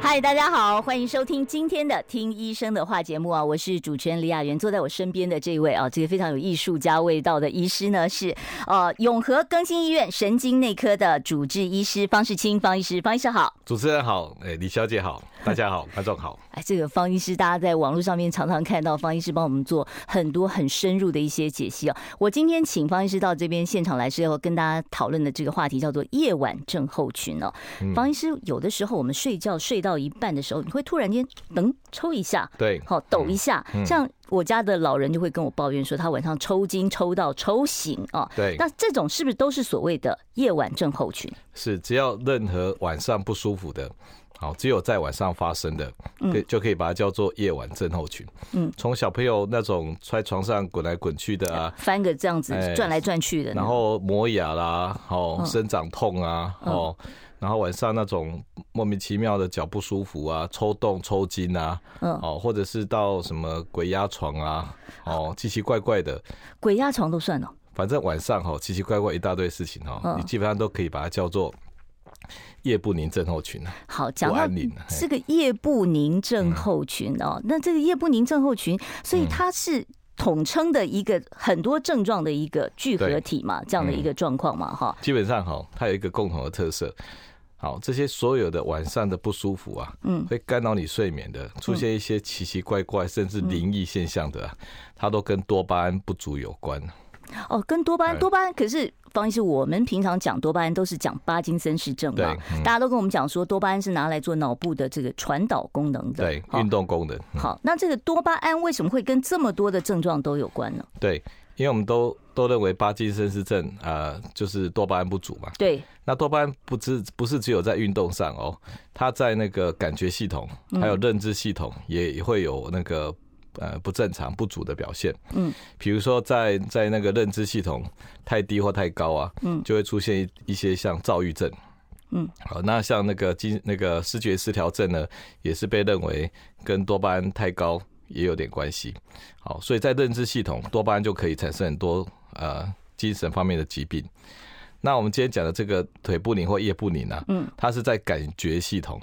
嗨，大家好，欢迎收听今天的《听医生的话》节目啊！我是主持人李雅媛，坐在我身边的这位啊，这个非常有艺术家味道的医师呢，是呃永和更新医院神经内科的主治医师方世清方医师，方医师好，主持人好，哎，李小姐好，大家好，观众好。哎，这个方医师，大家在网络上面常常看到方医师帮我们做很多很深入的一些解析啊。我今天请方医师到这边现场来，是要跟大家讨论的这个话题叫做夜晚症候群哦。方医师，有的时候我们睡觉睡到一半的时候，你会突然间噔抽一下，对，好抖一下。像我家的老人就会跟我抱怨说，他晚上抽筋抽到抽醒啊。对，那这种是不是都是所谓的夜晚症候群？是，只要任何晚上不舒服的，好，只有在晚上发生的，可就可以把它叫做夜晚症候群。嗯，从小朋友那种在床上滚来滚去的啊，翻个这样子转来转去的，然后磨牙啦，哦，生长痛啊，哦。然后晚上那种莫名其妙的脚不舒服啊，抽动、抽筋啊，哦，或者是到什么鬼压床啊，哦，奇奇怪怪的，鬼压床都算了。反正晚上哈，奇奇怪怪一大堆事情哈，你基本上都可以把它叫做夜不宁症候群。好，讲到这个夜不宁症候群哦，那这个夜不宁症候群，所以它是统称的一个很多症状的一个聚合体嘛，这样的一个状况嘛，哈。基本上哈，它有一个共同的特色。好，这些所有的晚上的不舒服啊，嗯，会干扰你睡眠的，出现一些奇奇怪怪甚至灵异现象的，它都跟多巴胺不足有关。哦，跟多巴胺，多巴胺，可是方医师，我们平常讲多巴胺都是讲巴金森氏症嘛，大家都跟我们讲说多巴胺是拿来做脑部的这个传导功能的，对，运动功能。好，那这个多巴胺为什么会跟这么多的症状都有关呢？对。因为我们都都认为巴金森氏症啊，就是多巴胺不足嘛。对。那多巴胺不只不是只有在运动上哦，它在那个感觉系统还有认知系统也会有那个呃不正常不足的表现。嗯。比如说在在那个认知系统太低或太高啊，嗯，就会出现一一些像躁郁症。嗯。好，那像那个精那个视觉失调症呢，也是被认为跟多巴胺太高。也有点关系，好，所以在认知系统，多巴胺就可以产生很多呃精神方面的疾病。那我们今天讲的这个腿不宁或夜不宁啊，嗯，它是在感觉系统，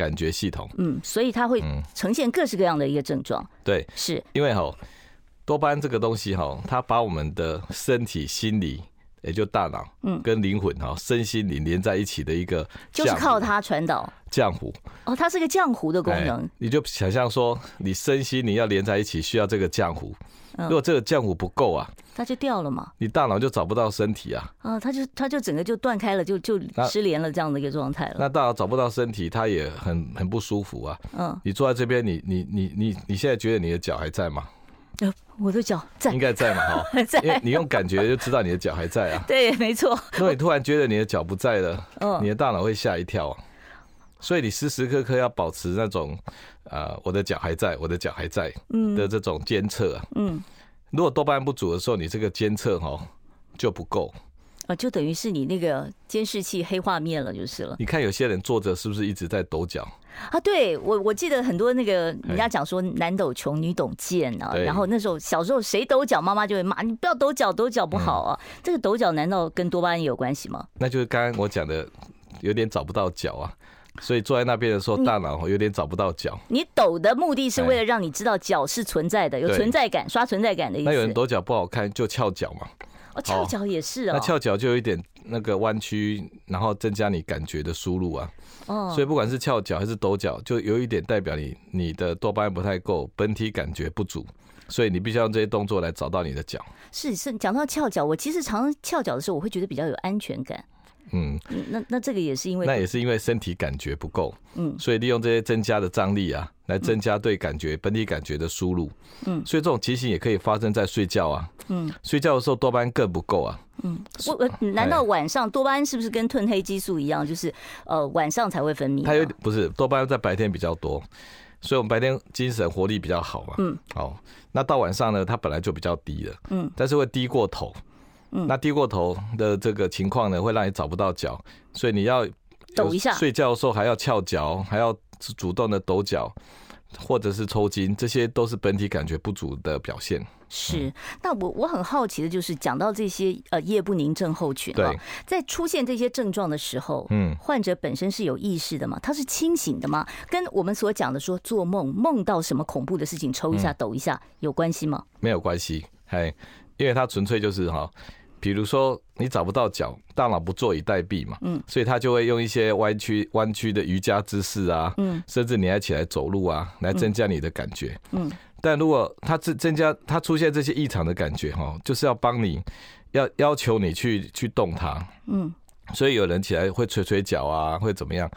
感觉系统，嗯，所以它会呈现各式各样的一个症状。对，是因为哈多巴胺这个东西哈，它把我们的身体、心理。也就大脑，嗯，跟灵魂哈，身心灵连在一起的一个，就是靠它传导浆糊。哦，它是个浆糊的功能。你就想象说，你身心灵要连在一起，需要这个浆糊。如果这个浆糊不够啊，它就掉了嘛。你大脑就找不到身体啊。啊，它就它就整个就断开了，就就失联了这样的一个状态了。那大脑找不到身体，它也很很不舒服啊。嗯，你坐在这边，你你你你你现在觉得你的脚还在吗？我的脚在，应该在嘛？哈，在。因为你用感觉就知道你的脚还在啊。对，没错。如果你突然觉得你的脚不在了，你的大脑会吓一跳啊。所以你时时刻刻要保持那种，呃，我的脚还在，我的脚还在，的这种监测啊。嗯。如果多巴胺不足的时候，你这个监测哈就不够。啊，就等于是你那个监视器黑画面了，就是了。你看有些人坐着是不是一直在抖脚？啊，对我我记得很多那个人家讲说男抖穷女抖贱啊，然后那时候小时候谁抖脚，妈妈就会骂你不要抖脚，抖脚不好啊。这个抖脚难道跟多巴胺有关系吗？那就是刚刚我讲的，有点找不到脚啊，所以坐在那边的时候，大脑有点找不到脚。你抖的目的是为了让你知道脚是存在的，有存在感，刷存在感的意思。那有人抖脚不好看，就翘脚嘛。哦，翘脚也是啊。那翘脚就有一点那个弯曲，然后增加你感觉的输入啊。哦，所以不管是翘脚还是抖脚，就有一点代表你你的多巴胺不太够，本体感觉不足，所以你必须要用这些动作来找到你的脚。是是，讲到翘脚，我其实常常翘脚的时候，我会觉得比较有安全感。嗯，那那这个也是因为那也是因为身体感觉不够，嗯，所以利用这些增加的张力啊，来增加对感觉本体感觉的输入，嗯，所以这种情形也可以发生在睡觉啊，嗯，睡觉的时候多巴胺更不够啊，嗯，我难道晚上多巴胺是不是跟褪黑激素一样，就是呃晚上才会分泌？它有不是多巴胺在白天比较多，所以我们白天精神活力比较好嘛，嗯，好，那到晚上呢，它本来就比较低了，嗯，但是会低过头。嗯，那低过头的这个情况呢，会让你找不到脚，所以你要抖一下，睡觉的时候还要翘脚，还要主动的抖脚，或者是抽筋，这些都是本体感觉不足的表现。是，那我我很好奇的就是，讲到这些呃夜不宁症候群啊，在出现这些症状的时候，嗯，患者本身是有意识的吗？他是清醒的吗？跟我们所讲的说做梦梦到什么恐怖的事情，抽一下抖一下有关系吗？没有关系，嘿，因为他纯粹就是哈，比如说你找不到脚，大脑不坐以待毙嘛，嗯，所以他就会用一些弯曲弯曲的瑜伽姿势啊，嗯，甚至你还起来走路啊，来增加你的感觉，嗯。但如果他增增加，他出现这些异常的感觉哈，就是要帮你，要要求你去去动它，嗯，所以有人起来会捶捶脚啊，会怎么样？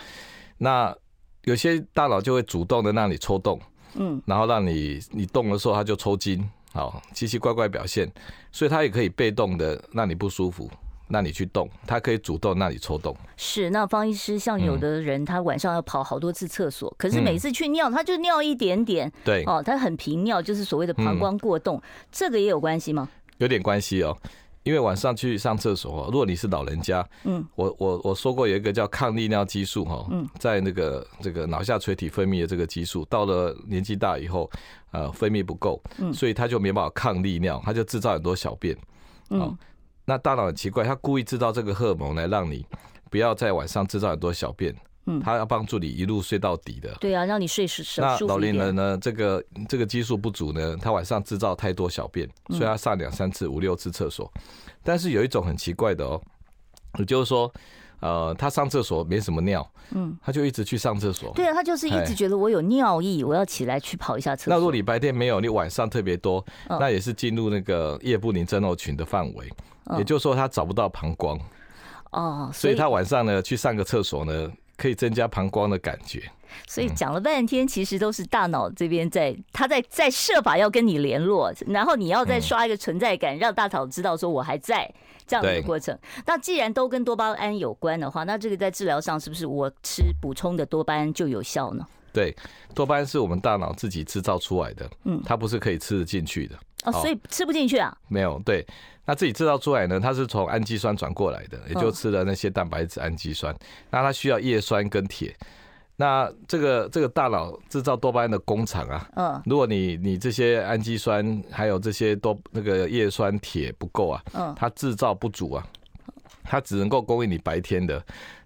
那有些大脑就会主动的让你抽动，嗯，然后让你你动的时候他就抽筋，好奇奇怪怪表现，所以他也可以被动的让你不舒服。那你去动，他可以主动那你抽动。是，那方医师，像有的人他晚上要跑好多次厕所，嗯、可是每次去尿他就尿一点点。对，哦，他很频尿，就是所谓的膀胱过动，嗯、这个也有关系吗？有点关系哦，因为晚上去上厕所，如果你是老人家，嗯，我我我说过有一个叫抗利尿激素哈，嗯，在那个这个脑下垂体分泌的这个激素，到了年纪大以后，呃，分泌不够，嗯，所以他就没办法抗利尿，他就制造很多小便，嗯。那大脑很奇怪，他故意制造这个荷尔蒙来让你不要在晚上制造很多小便，嗯，他要帮助你一路睡到底的。对啊，让你睡舒舒。那老年人呢，这个这个激素不足呢，他晚上制造太多小便，所以他上两三次、五六次厕所。但是有一种很奇怪的哦，也就是说，呃，他上厕所没什么尿，嗯，他就一直去上厕所。对啊，他就是一直觉得我有尿意，我要起来去跑一下厕所。那如果你白天没有，你晚上特别多，那也是进入那个夜不宁症候群的范围。也就是说，他找不到膀胱哦，所以他晚上呢去上个厕所呢，可以增加膀胱的感觉。所以讲了半天，其实都是大脑这边在，他在在设法要跟你联络，然后你要再刷一个存在感，让大脑知道说我还在这样的一个过程。那既然都跟多巴胺有关的话，那这个在治疗上是不是我吃补充的多巴胺就有效呢？对，多巴胺是我们大脑自己制造出来的，嗯，它不是可以吃得进去的。哦，所以吃不进去啊？没有，对。那自己制造出来呢？它是从氨基酸转过来的，也就吃了那些蛋白质、氨基酸。那它需要叶酸跟铁。那这个这个大脑制造多巴胺的工厂啊，嗯，如果你你这些氨基酸还有这些多那个叶酸、铁不够啊，嗯，它制造不足啊，它只能够供应你白天的，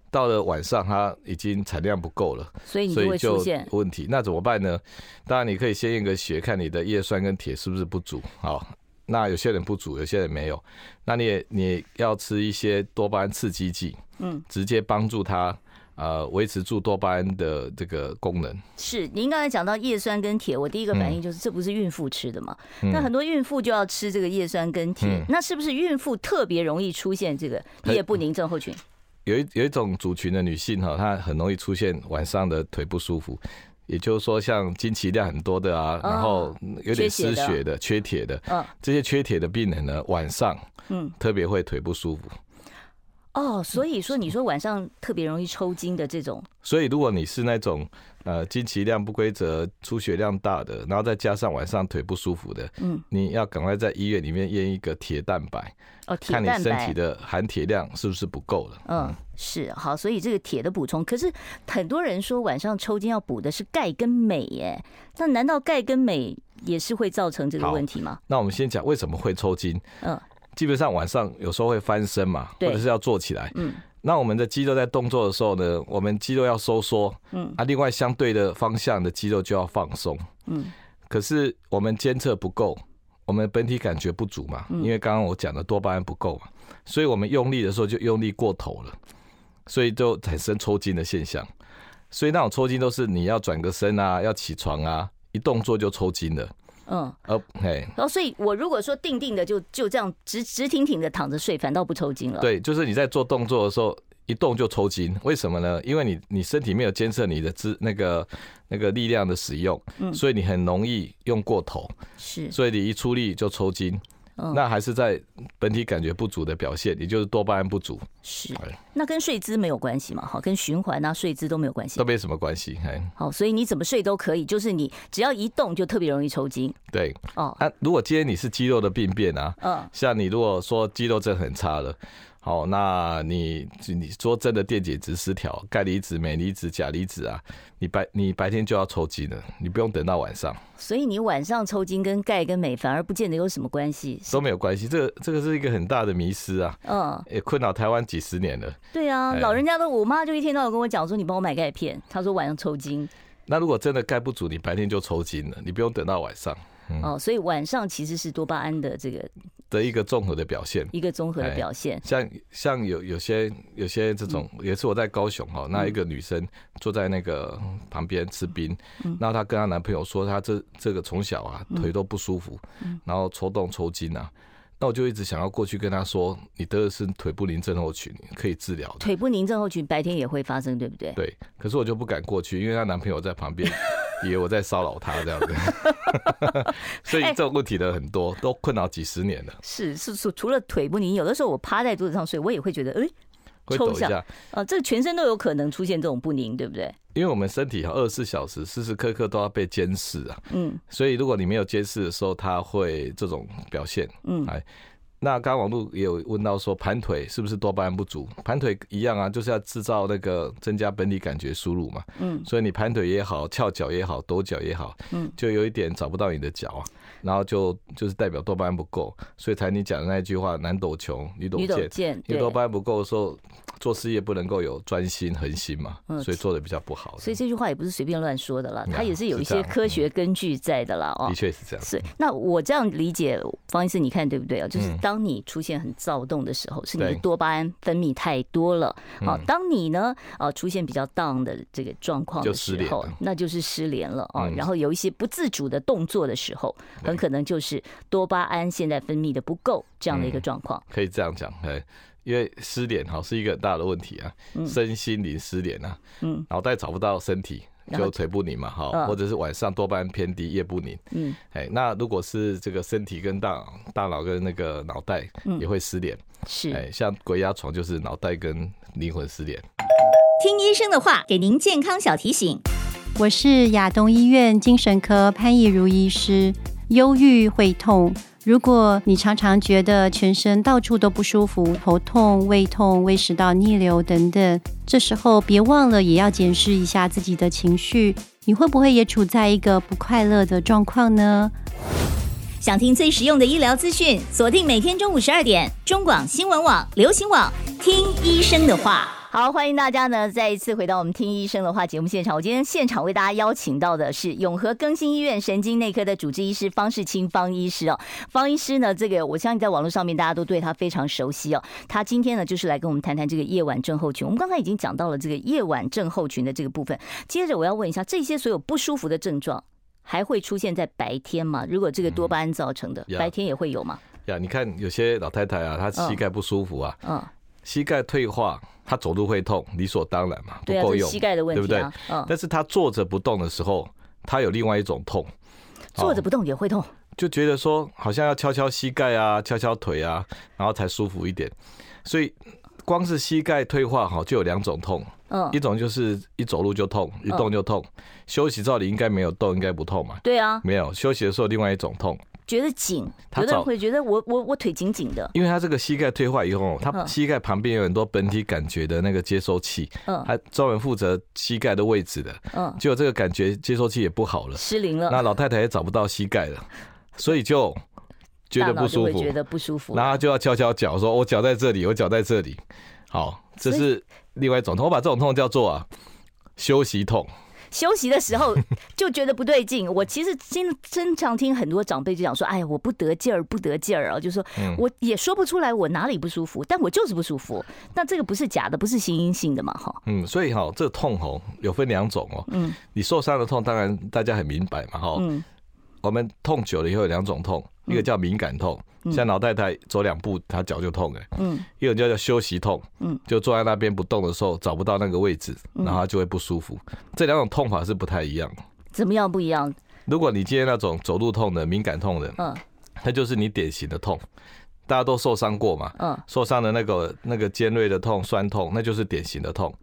到了晚上它已经产量不够了，所以你就会出现问题。那怎么办呢？当然你可以先验个血，看你的叶酸跟铁是不是不足，好。那有些人不足，有些人没有。那你也你也要吃一些多巴胺刺激剂，嗯，直接帮助他呃维持住多巴胺的这个功能。是，您刚才讲到叶酸跟铁，我第一个反应就是这不是孕妇吃的吗？那很多孕妇就要吃这个叶酸跟铁，那是不是孕妇特别容易出现这个夜不宁症候群？有一有一种族群的女性哈，她很容易出现晚上的腿不舒服。也就是说，像经期量很多的啊，然后有点失血的、缺铁的，嗯，这些缺铁的病人呢，晚上嗯特别会腿不舒服。哦，所以说你说晚上特别容易抽筋的这种，所以如果你是那种呃经期量不规则、出血量大的，然后再加上晚上腿不舒服的，嗯，你要赶快在医院里面验一个铁蛋白，哦，铁蛋白，看你身体的含铁量是不是不够了。嗯，是好，所以这个铁的补充，可是很多人说晚上抽筋要补的是钙跟镁，耶，那难道钙跟镁也是会造成这个问题吗？那我们先讲为什么会抽筋。嗯。基本上晚上有时候会翻身嘛，或者是要坐起来。嗯，那我们的肌肉在动作的时候呢，我们肌肉要收缩。嗯，啊，另外相对的方向的肌肉就要放松。嗯，可是我们监测不够，我们本体感觉不足嘛，因为刚刚我讲的多巴胺不够嘛，所以我们用力的时候就用力过头了，所以就产生抽筋的现象。所以那种抽筋都是你要转个身啊，要起床啊，一动作就抽筋了。嗯，哦，嘿，然后所以，我如果说定定的就就这样直直挺挺的躺着睡，反倒不抽筋了。对，就是你在做动作的时候，一动就抽筋，为什么呢？因为你你身体没有监测你的姿那个那个力量的使用，嗯，所以你很容易用过头，是，所以你一出力就抽筋。嗯，那还是在本体感觉不足的表现，也就是多巴胺不足。是，那跟睡姿没有关系嘛？哈，跟循环啊、睡姿都没有关系，都没什么关系。哎，好，所以你怎么睡都可以，就是你只要一动就特别容易抽筋。对，哦，那、啊、如果今天你是肌肉的病变啊，嗯，像你如果说肌肉真的很差了。好，那你你说真的电解质失调，钙离子、镁离子、钾离子啊，你白你白天就要抽筋了，你不用等到晚上。所以你晚上抽筋跟钙跟镁反而不见得有什么关系，都没有关系。这个这个是一个很大的迷失啊，嗯，也困扰台湾几十年了。对啊，老人家都，我妈就一天到晚跟我讲说，你帮我买钙片，她说晚上抽筋。那如果真的钙不足，你白天就抽筋了，你不用等到晚上。嗯、哦，所以晚上其实是多巴胺的这个的一个综合的表现，一个综合的表现。像像有有些有些这种，也是我在高雄哈，那一个女生坐在那个旁边吃冰，然后她跟她男朋友说，她这这个从小啊腿都不舒服，然后抽动抽筋啊，那我就一直想要过去跟她说，你得的是腿不宁症候群，可以治疗。腿不宁症候群白天也会发生，对不对？对，可是我就不敢过去，因为她男朋友在旁边。以为我在骚扰他这样子，所以这种问题的很多，都困扰几十年了。是是是，除了腿不宁，有的时候我趴在桌子上睡，我也会觉得，哎，会抖一下。啊，这个全身都有可能出现这种不宁，对不对？因为我们身体哈，二十四小时时时刻刻都要被监视啊。嗯。所以如果你没有监视的时候，它会这种表现。嗯。哎。那刚刚网络也有问到说，盘腿是不是多巴胺不足？盘腿一样啊，就是要制造那个增加本体感觉输入嘛。嗯，所以你盘腿也好，翘脚也好，抖脚也好，嗯，就有一点找不到你的脚啊，然后就就是代表多巴胺不够，所以才你讲的那句话，男抖穷，女抖贱，你多巴胺不够的时候。做事业不能够有专心恒心嘛，所以做的比较不好。所以这句话也不是随便乱说的了，它也是有一些科学根据在的了哦。的确是这样。是，那我这样理解，方医师，你看对不对啊？就是当你出现很躁动的时候，是你的多巴胺分泌太多了。好，当你呢，呃，出现比较 down 的这个状况的时候，那就是失联了啊。然后有一些不自主的动作的时候，很可能就是多巴胺现在分泌的不够这样的一个状况。可以这样讲，哎。因为失联哈是一个很大的问题啊，身心灵失联啊，嗯，脑袋找不到身体，就腿不宁嘛哈，或者是晚上多巴胺偏低，夜不宁，嗯，哎，那如果是这个身体跟大脑，大脑跟那个脑袋也会失联，是，哎，像鬼压床就是脑袋跟灵魂失联。听医生的话，给您健康小提醒。我是亚东医院精神科潘义如医师，忧郁会痛。如果你常常觉得全身到处都不舒服，头痛、胃痛、胃食道逆流等等，这时候别忘了也要检视一下自己的情绪，你会不会也处在一个不快乐的状况呢？想听最实用的医疗资讯，锁定每天中午十二点，中广新闻网、流行网，听医生的话。好，欢迎大家呢再一次回到我们听医生的话节目现场。我今天现场为大家邀请到的是永和更新医院神经内科的主治医师方世清方医师哦。方医师呢，这个我相信在网络上面大家都对他非常熟悉哦。他今天呢就是来跟我们谈谈这个夜晚症候群。我们刚才已经讲到了这个夜晚症候群的这个部分。接着我要问一下，这些所有不舒服的症状还会出现在白天吗？如果这个多巴胺造成的，嗯、白天也会有吗？呀，你看有些老太太啊，她膝盖不舒服啊，嗯，膝盖退化。他走路会痛，理所当然嘛，不够用，膝盖的问题，对不对？嗯。但是他坐着不动的时候，他有另外一种痛，坐着不动也会痛，就觉得说好像要敲敲膝盖啊，敲敲腿啊，然后才舒服一点。所以光是膝盖退化哈，就有两种痛，嗯，一种就是一走路就痛，一动就痛，休息照理应该没有动，应该不痛嘛？对啊，没有休息的时候，另外一种痛。觉得紧，有的人会觉得我我我腿紧紧的，因为他这个膝盖退化以后，他膝盖旁边有很多本体感觉的那个接收器，嗯，他专门负责膝盖的位置的，嗯，结果这个感觉接收器也不好了，失灵了，那老太太也找不到膝盖了，所以就觉得不舒服，觉得不舒服，然后就要敲敲脚，说我脚在这里，我脚在这里，好，这是另外一种痛，我把这种痛叫做啊休息痛。休息的时候就觉得不对劲，我其实经经常听很多长辈就讲说：“哎呀，我不得劲儿，不得劲儿啊！”就说我也说不出来我哪里不舒服，但我就是不舒服。那这个不是假的，不是心因性的嘛？哈。嗯，所以哈，这个痛吼有分两种哦。嗯，你受伤的痛，当然大家很明白嘛。哈，嗯，我们痛久了以后有两种痛，一个叫敏感痛。像老太太走两步，她脚就痛哎。嗯，一种叫做休息痛。嗯，就坐在那边不动的时候，找不到那个位置，然后就会不舒服。这两种痛法是不太一样。怎么样不一样？如果你今天那种走路痛的、敏感痛的，嗯，那就是你典型的痛。大家都受伤过嘛？嗯，受伤的那个那个尖锐的痛、酸痛，那就是典型的痛。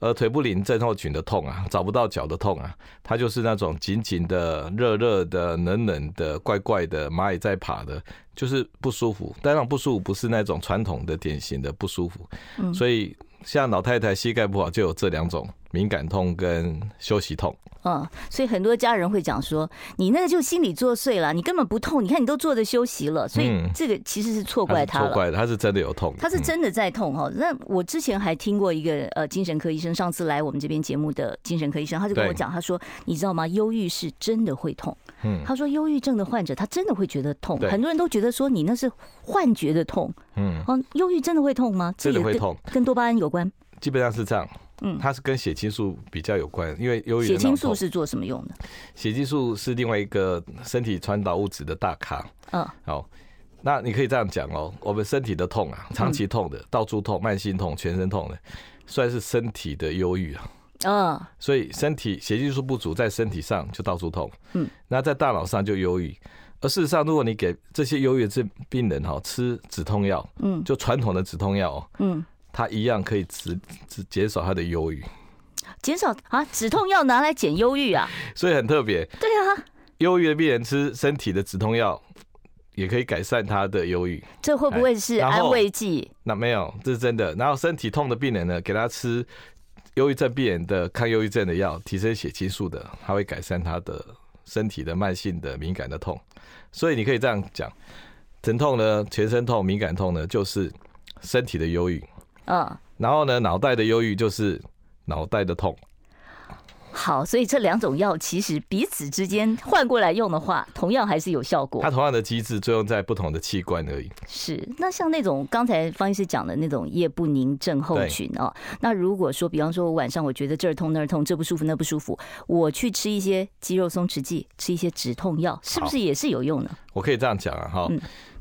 而腿部灵症候群的痛啊，找不到脚的痛啊，它就是那种紧紧的、热热的、冷冷的、怪怪的、蚂蚁在爬的，就是不舒服。但那种不舒服不是那种传统的典型的不舒服。嗯，所以像老太太膝盖不好，就有这两种敏感痛跟休息痛。嗯，所以很多家人会讲说，你那个就心理作祟了，你根本不痛，你看你都坐着休息了，所以这个其实是错怪他了。错怪他是真的有痛，他是真的在痛哈。那我之前还听过一个呃精神科医生，上次来我们这边节目的精神科医生，他就跟我讲，他说你知道吗？忧郁是真的会痛。嗯，他说忧郁症的患者他真的会觉得痛，很多人都觉得说你那是幻觉的痛。嗯，哦，忧郁真的会痛吗？真的会痛，跟多巴胺有关。基本上是这样。嗯，它是跟血清素比较有关，因为忧郁。血清素是做什么用的？血清素是另外一个身体传导物质的大咖。嗯，好，那你可以这样讲哦，我们身体的痛啊，长期痛的、到处痛、慢性痛、全身痛的，算是身体的忧郁啊。嗯，所以身体血清素不足，在身体上就到处痛。嗯，那在大脑上就忧郁。而事实上，如果你给这些忧郁症病人哈吃止痛药，嗯，就传统的止痛药，嗯。它一样可以止止减少他的忧郁，减少啊！止痛药拿来减忧郁啊，所以很特别。对啊，忧郁的病人吃身体的止痛药，也可以改善他的忧郁。这会不会是安慰剂？那没有，这是真的。然后身体痛的病人呢，给他吃忧郁症病人的抗忧郁症的药，提升血清素的，它会改善他的身体的慢性的敏感的痛。所以你可以这样讲：疼痛呢，全身痛、敏感痛呢，就是身体的忧郁。嗯，然后呢，脑袋的忧郁就是脑袋的痛。好，所以这两种药其实彼此之间换过来用的话，同样还是有效果。它同样的机制作用在不同的器官而已。是，那像那种刚才方医师讲的那种夜不宁症候群哦，那如果说，比方说我晚上我觉得这儿痛那儿痛，这不舒服那不舒服，我去吃一些肌肉松弛剂，吃一些止痛药，是不是也是有用呢？我可以这样讲啊，哈，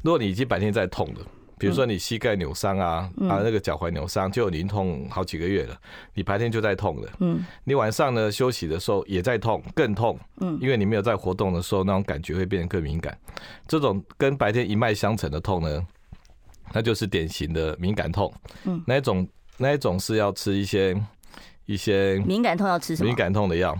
如果你已经白天在痛的。比如说你膝盖扭伤啊，啊那个脚踝扭伤，就已经痛好几个月了，你白天就在痛了，嗯，你晚上呢休息的时候也在痛，更痛，嗯，因为你没有在活动的时候，那种感觉会变得更敏感。这种跟白天一脉相承的痛呢，那就是典型的敏感痛，嗯，那一种那一种是要吃一些一些敏感痛要吃什么？敏感痛的药。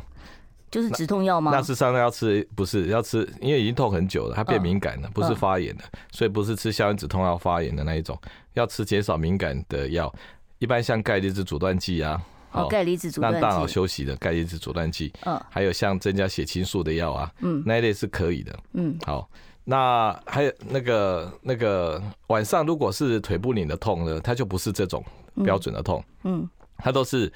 就是止痛药吗？那是上要吃，不是要吃，因为已经痛很久了，它变敏感了，不是发炎的，所以不是吃消炎止痛药发炎的那一种，要吃减少敏感的药，一般像钙离子阻断剂啊，哦，钙离子阻断剂，让大脑休息的钙离子阻断剂，嗯，还有像增加血清素的药啊，嗯，那一类是可以的，嗯，好，那还有那个那个晚上如果是腿不灵的痛呢，它就不是这种标准的痛，嗯，它都是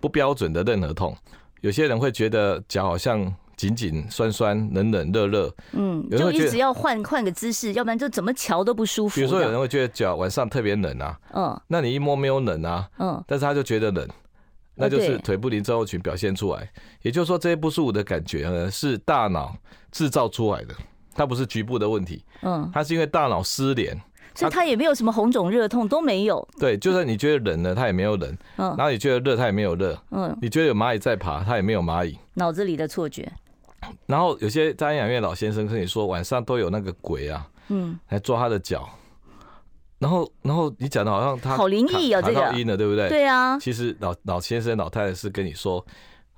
不标准的任何痛。有些人会觉得脚好像紧紧、酸酸、冷冷、热热，嗯，就一直要换换个姿势，要不然就怎么瞧都不舒服。比如说，有人会觉得脚晚上特别冷啊，嗯，那你一摸没有冷啊，嗯，但是他就觉得冷，那就是腿不灵症候群表现出来。也就是说，这些不舒服的感觉呢，是大脑制造出来的，它不是局部的问题，嗯，它是因为大脑失联。所以他也没有什么红肿热痛都没有。对，就算你觉得冷了，他也没有冷。嗯。然后你觉得热，他也没有热。嗯。你觉得有蚂蚁在爬，他也没有蚂蚁。脑子里的错觉。然后有些在安养院老先生跟你说，晚上都有那个鬼啊，嗯，来抓他的脚。然后，然后你讲的好像他好灵异啊，这个音了，对不对？对啊。其实老老先生、老太太是跟你说，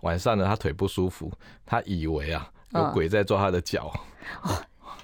晚上呢他腿不舒服，他以为啊有鬼在抓他的脚。哦。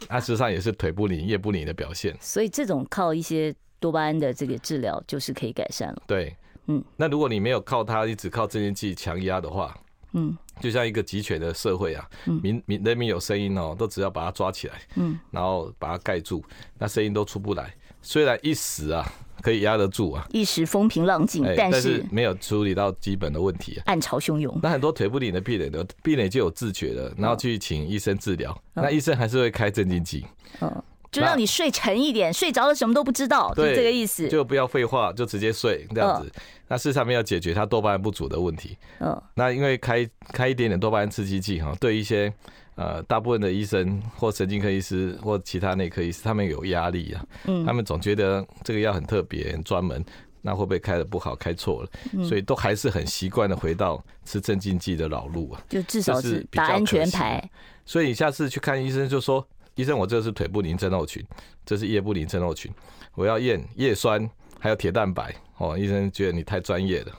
它 事实上也是腿不灵、夜不灵的表现，所以这种靠一些多巴胺的这个治疗就是可以改善了。对，嗯，那如果你没有靠它，你只靠镇静剂强压的话，嗯，就像一个集权的社会啊，民民人民有声音哦，都只要把它抓起来，嗯，然后把它盖住，那声音都出不来。虽然一时啊。可以压得住啊，一时风平浪静，但是没有处理到基本的问题，暗潮汹涌。那很多腿不灵的病人，的病人就有自觉了，然后去请医生治疗，那医生还是会开镇静剂，嗯，就让你睡沉一点，睡着了什么都不知道，就这个意思。就不要废话，就直接睡这样子。那事实上面要解决他多巴胺不足的问题，嗯，那因为开开一点点多巴胺刺激剂哈，对一些。呃，大部分的医生或神经科医师或其他内科医师，他们有压力啊，嗯，他们总觉得这个药很特别、很专门，那会不会开的不好、开错了？所以都还是很习惯的回到吃镇静剂的老路啊，就至少是打安全牌。所以你下次去看医生，就说医生，我这是腿不宁症候群，这是叶不宁症候群，我要验叶酸还有铁蛋白哦。医生觉得你太专业了。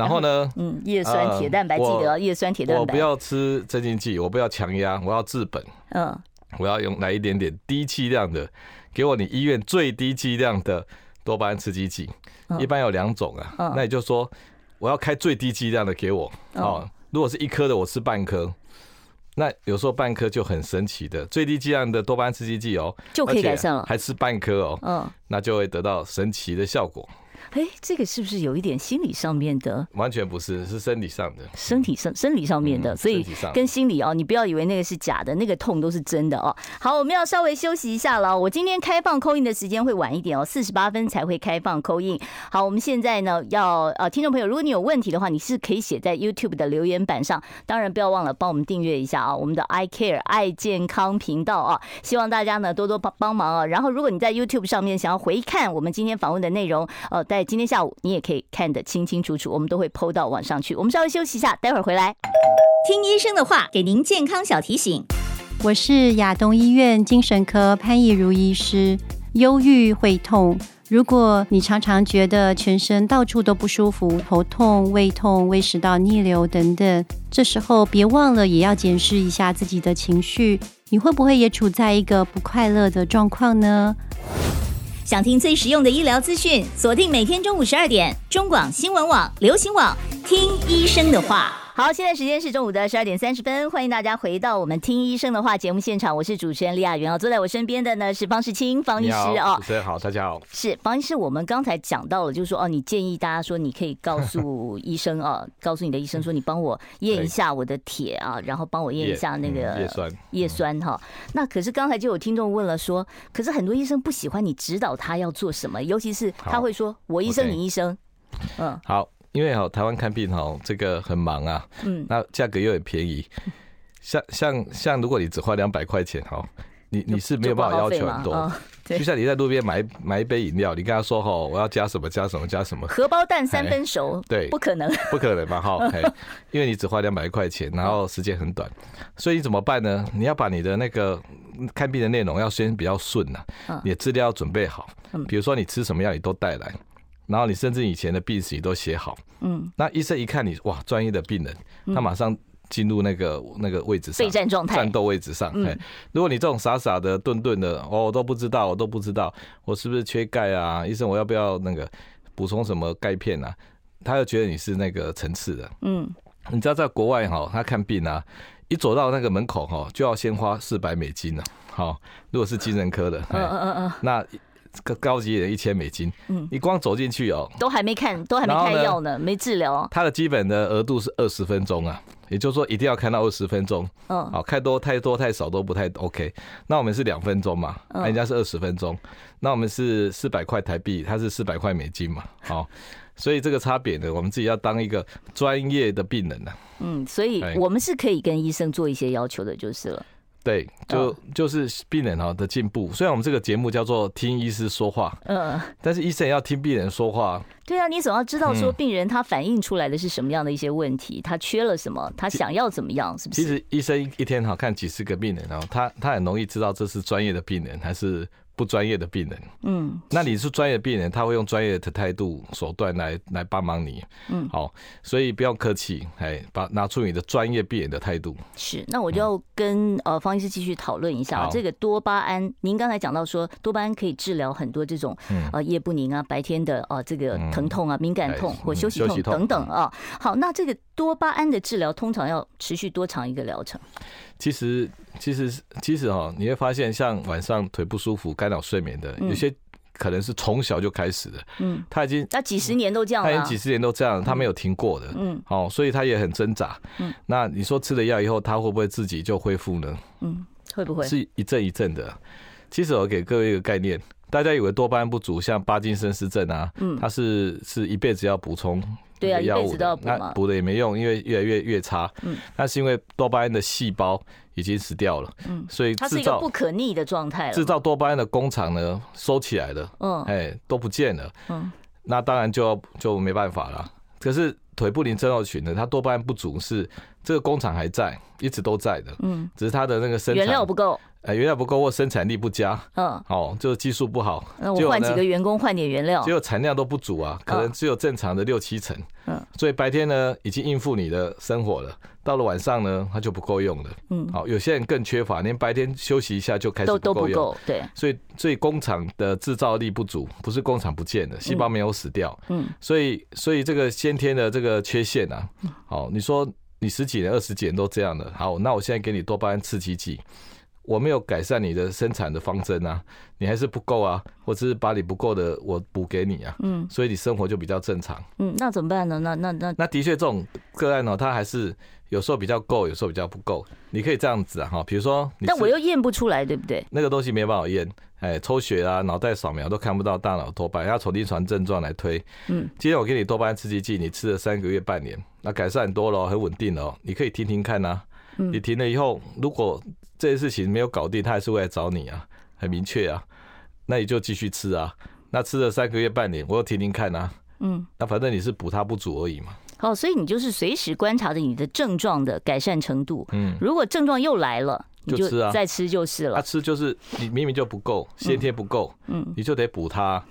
然后呢？嗯，叶酸、铁蛋白，记得叶酸、铁蛋白。我不要吃镇静剂，我不要强压，我要治本。嗯，我要用来一点点低剂量的，给我你医院最低剂量的多巴胺刺激剂。一般有两种啊，那也就是说，我要开最低剂量的给我。哦，如果是一颗的，我吃半颗。那有时候半颗就很神奇的，最低剂量的多巴胺刺激剂哦，就可以改善了，还吃半颗哦。嗯，那就会得到神奇的效果。哎，这个是不是有一点心理上面的？完全不是，是生理上的。身体上、生理上面的，所以跟心理哦，你不要以为那个是假的，那个痛都是真的哦。好，我们要稍微休息一下了。我今天开放 call in 的时间会晚一点哦，四十八分才会开放 call in。好，我们现在呢要呃，听众朋友，如果你有问题的话，你是可以写在 YouTube 的留言板上。当然不要忘了帮我们订阅一下啊，我们的 I Care 爱健康频道啊，希望大家呢多多帮帮忙啊。然后如果你在 YouTube 上面想要回看我们今天访问的内容，呃，在今天下午你也。可以看得清清楚楚，我们都会 PO 到网上去。我们稍微休息一下，待会儿回来。听医生的话，给您健康小提醒。我是亚东医院精神科潘义如医师。忧郁会痛，如果你常常觉得全身到处都不舒服，头痛、胃痛、胃食道逆流等等，这时候别忘了也要检视一下自己的情绪，你会不会也处在一个不快乐的状况呢？想听最实用的医疗资讯，锁定每天中午十二点，中广新闻网、流行网，听医生的话。好，现在时间是中午的十二点三十分，欢迎大家回到我们听医生的话节目现场，我是主持人李雅媛哦，坐在我身边的呢是方世清方医师哦，主持人好，大家好，是方医师，我们刚才讲到了，就是说哦，你建议大家说你可以告诉医生啊，告诉你的医生说你帮我验一下我的铁啊，然后帮我验一下那个叶酸。叶酸哈。那可是刚才就有听众问了说，可是很多医生不喜欢你指导他要做什么，尤其是他会说我医生你医生，嗯，好。因为哈，台湾看病哈，这个很忙啊，嗯，那价格又很便宜，像像像，如果你只花两百块钱哈，你你是没有办法要求很多，就像你在路边买买一杯饮料，你跟他说哈，我要加什么加什么加什么，荷包蛋三分熟，对，不可能，不可能吧哈，因为你只花两百块钱，然后时间很短，所以你怎么办呢？你要把你的那个看病的内容要先比较顺呐，你的资料要准备好，比如说你吃什么药，你都带来。然后你甚至以前的病史都写好，嗯，那医生一看你哇，专业的病人，他马上进入那个那个位置上，备战状态，战斗位置上。嗯，如果你这种傻傻的、顿顿的，哦，我都不知道，我都不知道，我是不是缺钙啊？医生，我要不要那个补充什么钙片啊？他又觉得你是那个层次的，嗯，你知道在国外哈，他看病啊，一走到那个门口哈，就要先花四百美金了。好，如果是精神科的，嗯嗯嗯，那。个高级的一千美金，嗯，你光走进去哦，都还没看，都还没开药呢，没治疗。它的基本的额度是二十分钟啊，也就是说一定要看到二十分钟，嗯，好，开多太多太少都不太 OK。那我们是两分钟嘛，人家是二十分钟，那我们是四百块台币，它是四百块美金嘛，好，所以这个差别呢，我们自己要当一个专业的病人呢，嗯，所以我们是可以跟医生做一些要求的，就是了。对，就就是病人哈的进步。虽然我们这个节目叫做听医师说话，嗯，但是医生也要听病人说话。对啊，你总要知道说病人他反映出来的是什么样的一些问题，他缺了什么，他想要怎么样，是不是？其实医生一天哈看几十个病人，然后他他很容易知道这是专业的病人还是。不专业的病人，嗯，那你是专业的病人，他会用专业的态度手段来来帮忙你，嗯，好，所以不要客气，哎，把拿出你的专业病人的态度。是，那我就要跟呃方医师继续讨论一下这个多巴胺。您刚才讲到说多巴胺可以治疗很多这种呃夜不宁啊、白天的啊这个疼痛啊、敏感痛或休息痛等等啊。好，那这个多巴胺的治疗通常要持续多长一个疗程？其实，其实，其实哈，你会发现，像晚上腿不舒服、干扰睡眠的，有些可能是从小就开始的。嗯，他已经那几十年都这样，他已经几十年都这样，他没有停过的。嗯，好，所以他也很挣扎。嗯，那你说吃了药以后，他会不会自己就恢复呢？嗯，会不会是一阵一阵的？其实我给各位一个概念，大家以为多巴胺不足，像帕金森氏症啊，嗯，他是是一辈子要补充。对啊，一辈子都要补嘛，补的也没用，因为越来越越差。嗯，那是因为多巴胺的细胞已经死掉了。嗯，所以它是一个不可逆的状态。制造多巴胺的工厂呢，收起来了。嗯，哎，都不见了。嗯，那当然就就没办法了。可是腿不宁症候群呢，它多巴胺不足是这个工厂还在，一直都在的，嗯，只是它的那个生产原料不够。哎，原料不够或生产力不佳，嗯，哦，就是技术不好。那我换几个员工，换点原料，结果产量都不足啊，可能只有正常的六七成。嗯，所以白天呢已经应付你的生活了，到了晚上呢它就不够用了。嗯，好，有些人更缺乏，连白天休息一下就开始不够用。都都不够，对。所以，所以工厂的制造力不足，不是工厂不见了，细胞没有死掉。嗯，所以，所以这个先天的这个缺陷啊，好，你说你十几年、二十几年都这样的，好，那我现在给你多巴胺刺激剂。我没有改善你的生产的方针啊，你还是不够啊，或者是把你不够的我补给你啊，嗯，所以你生活就比较正常。嗯，那怎么办呢？那那那那的确这种个案呢，它还是有时候比较够，有时候比较不够。你可以这样子啊，哈，比如说，但我又验不出来，对不对？那个东西没办法验，哎，抽血啊、脑袋扫描都看不到大脑多巴胺，要从临床症状来推。嗯，今天我给你多巴胺刺激剂，你吃了三个月、半年，那改善很多了，很稳定了，你可以听听看呐。你停了以后，如果这些事情没有搞定，他还是会来找你啊，很明确啊，那你就继续吃啊。那吃了三个月半年，我又听听看啊，嗯，那反正你是补它不足而已嘛。哦，所以你就是随时观察着你的症状的改善程度。嗯，如果症状又来了，你就吃啊，再吃就是了。他吃就是你明明就不够，先天不够，嗯，你就得补它。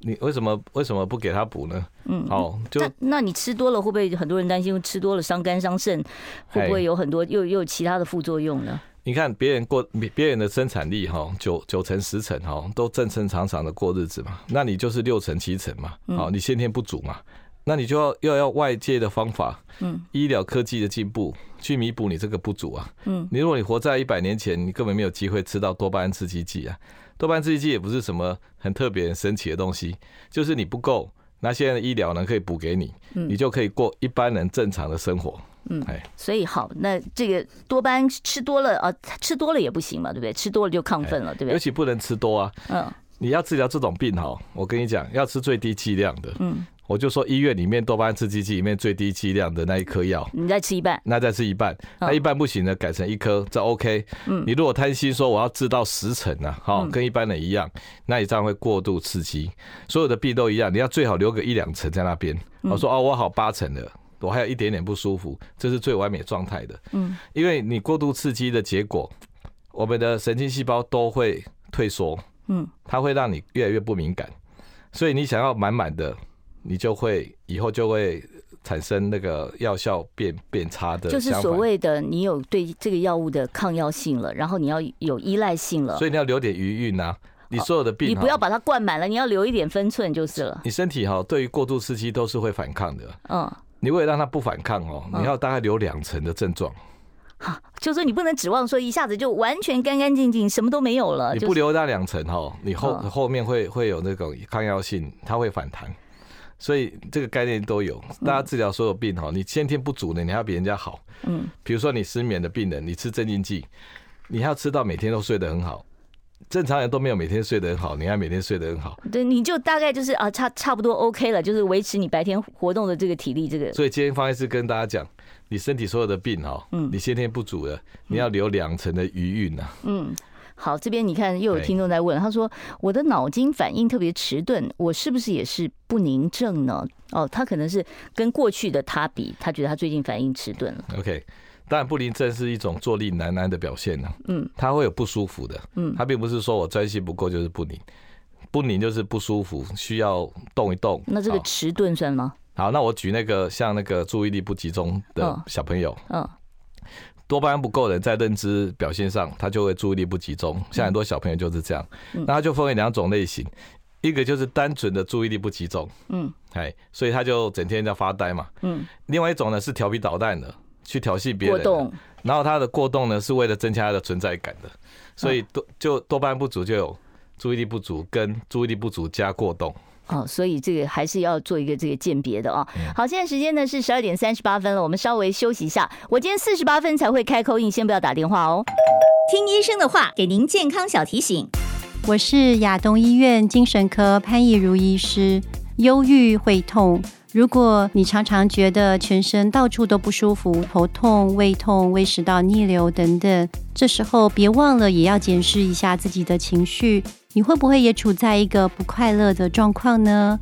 你为什么为什么不给他补呢？嗯，好，就那那你吃多了会不会很多人担心吃多了伤肝伤肾，会不会有很多又又有其他的副作用呢？你看别人过别人的生产力哈，九九成十成哈，都正正常常的过日子嘛，那你就是六成七成嘛，好，你先天不足嘛，那你就要又要外界的方法，嗯，医疗科技的进步去弥补你这个不足啊，嗯，你如果你活在一百年前，你根本没有机会吃到多巴胺刺激剂啊，多巴胺刺激剂也不是什么很特别很神奇的东西，就是你不够，那现在的医疗呢可以补给你，你就可以过一般人正常的生活。嗯，所以好，那这个多巴胺吃多了啊，吃多了也不行嘛，对不对？吃多了就亢奋了，对不对？尤其不能吃多啊。嗯，你要治疗这种病哈，我跟你讲，要吃最低剂量的。嗯，我就说医院里面多巴胺刺激剂里面最低剂量的那一颗药，你再吃一半，那再吃一半，那一半不行的改成一颗，这 OK。嗯，你如果贪心说我要治到十成呢，哈，跟一般人一样，那你这样会过度刺激，所有的病都一样，你要最好留个一两成在那边。我说哦，我好八成的。我还有一点点不舒服，这是最完美状态的。嗯，因为你过度刺激的结果，我们的神经细胞都会退缩。嗯，它会让你越来越不敏感，所以你想要满满的，你就会以后就会产生那个药效变变差的。就是所谓的你有对这个药物的抗药性了，然后你要有依赖性了，所以你要留点余韵啊。你所有的病，你不要把它灌满了，你要留一点分寸就是了。你身体哈，对于过度刺激都是会反抗的。嗯。你为了让他不反抗哦，你要大概留两成的症状。好，就是说你不能指望说一下子就完全干干净净，什么都没有了。你不留那两层哈，你后后面会会有那种抗药性，它会反弹。所以这个概念都有。大家治疗所有病哈，你先天不足的，你还要比人家好。嗯，比如说你失眠的病人，你吃镇静剂，你还要吃到每天都睡得很好。正常人都没有每天睡得很好，你还每天睡得很好，对，你就大概就是啊，差差不多 OK 了，就是维持你白天活动的这个体力，这个。所以今天方医师跟大家讲，你身体所有的病哈，嗯，你先天不足的，你要留两成的余韵呐。嗯，好，这边你看又有听众在问，他说我的脑筋反应特别迟钝，我是不是也是不宁症呢？哦，他可能是跟过去的他比，他觉得他最近反应迟钝了。OK。当然，不宁症是一种坐立难安的表现呢。嗯，他会有不舒服的。嗯，他并不是说我专心不够就是不宁，不宁就是不舒服，需要动一动。那这个迟钝算吗？好，那我举那个像那个注意力不集中的小朋友。嗯，多巴胺不够的人在认知表现上，他就会注意力不集中。像很多小朋友就是这样。那他就分为两种类型，一个就是单纯的注意力不集中。嗯，哎，所以他就整天在发呆嘛。嗯，另外一种呢是调皮捣蛋的。去调戏别人，然后他的过动呢，是为了增加他的存在感的，所以多就多巴胺不足就有注意力不足跟注意力不足加过动。哦，所以这个还是要做一个这个鉴别的啊。好，现在时间呢是十二点三十八分了，我们稍微休息一下。我今天四十八分才会开 call in，先不要打电话哦。听医生的话，给您健康小提醒。我是亚东医院精神科潘怡如医师，忧郁会痛。如果你常常觉得全身到处都不舒服，头痛、胃痛、胃食道逆流等等，这时候别忘了也要检视一下自己的情绪，你会不会也处在一个不快乐的状况呢？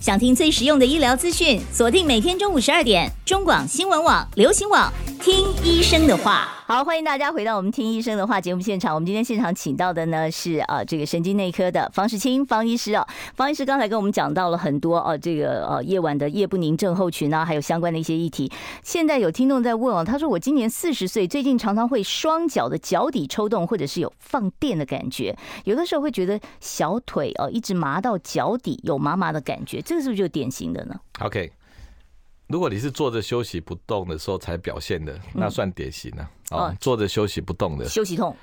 想听最实用的医疗资讯，锁定每天中午十二点，中广新闻网、流行网，听医生的话。好，欢迎大家回到我们听医生的话节目现场。我们今天现场请到的呢是啊，这个神经内科的方世清方医师啊。方医师刚才跟我们讲到了很多哦，这个呃夜晚的夜不宁症候群啊，还有相关的一些议题。现在有听众在问哦，他说我今年四十岁，最近常常会双脚的脚底抽动，或者是有放电的感觉，有的时候会觉得小腿哦一直麻到脚底，有麻麻的感觉，这个是不是就典型的呢？OK。如果你是坐着休息不动的时候才表现的，那算典型了。哦，坐着休息不动的，休息痛，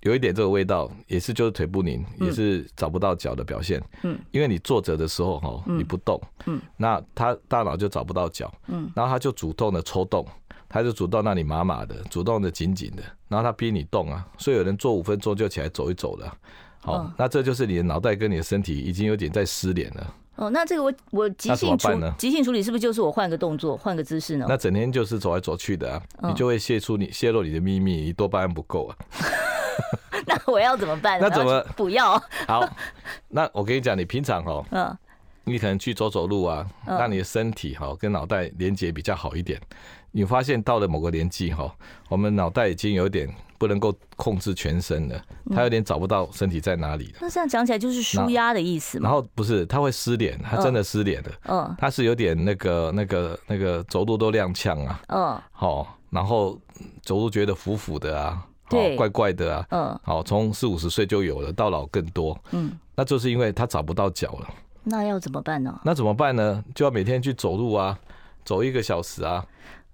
有一点这个味道，也是就是腿不宁，也是找不到脚的表现。嗯，因为你坐着的时候哈，你不动，嗯，那他大脑就找不到脚，嗯，然后他就主动的抽动，他就主动让你麻麻的，主动的紧紧的，然后他逼你动啊，所以有人坐五分钟就起来走一走了。好，那这就是你的脑袋跟你的身体已经有点在失联了。哦，那这个我我急性处急性处理是不是就是我换个动作换个姿势呢？那整天就是走来走去的啊，你就会泄出你泄露你的秘密，你多巴胺不够啊。那我要怎么办？那怎么不要？好，那我跟你讲，你平常哦，嗯，你可能去走走路啊，让你的身体哈跟脑袋连接比较好一点。你发现到了某个年纪哈，我们脑袋已经有点。不能够控制全身了，他有点找不到身体在哪里了。那这样讲起来就是舒压的意思嘛？然后不是，他会失联，他真的失联了。嗯，他是有点那个、那个、那个走路都踉跄啊。嗯，好，然后走路觉得浮浮的啊，对，怪怪的啊。嗯，好，从四五十岁就有了，到老更多。嗯，那就是因为他找不到脚了。那要怎么办呢？那怎么办呢？就要每天去走路啊，走一个小时啊。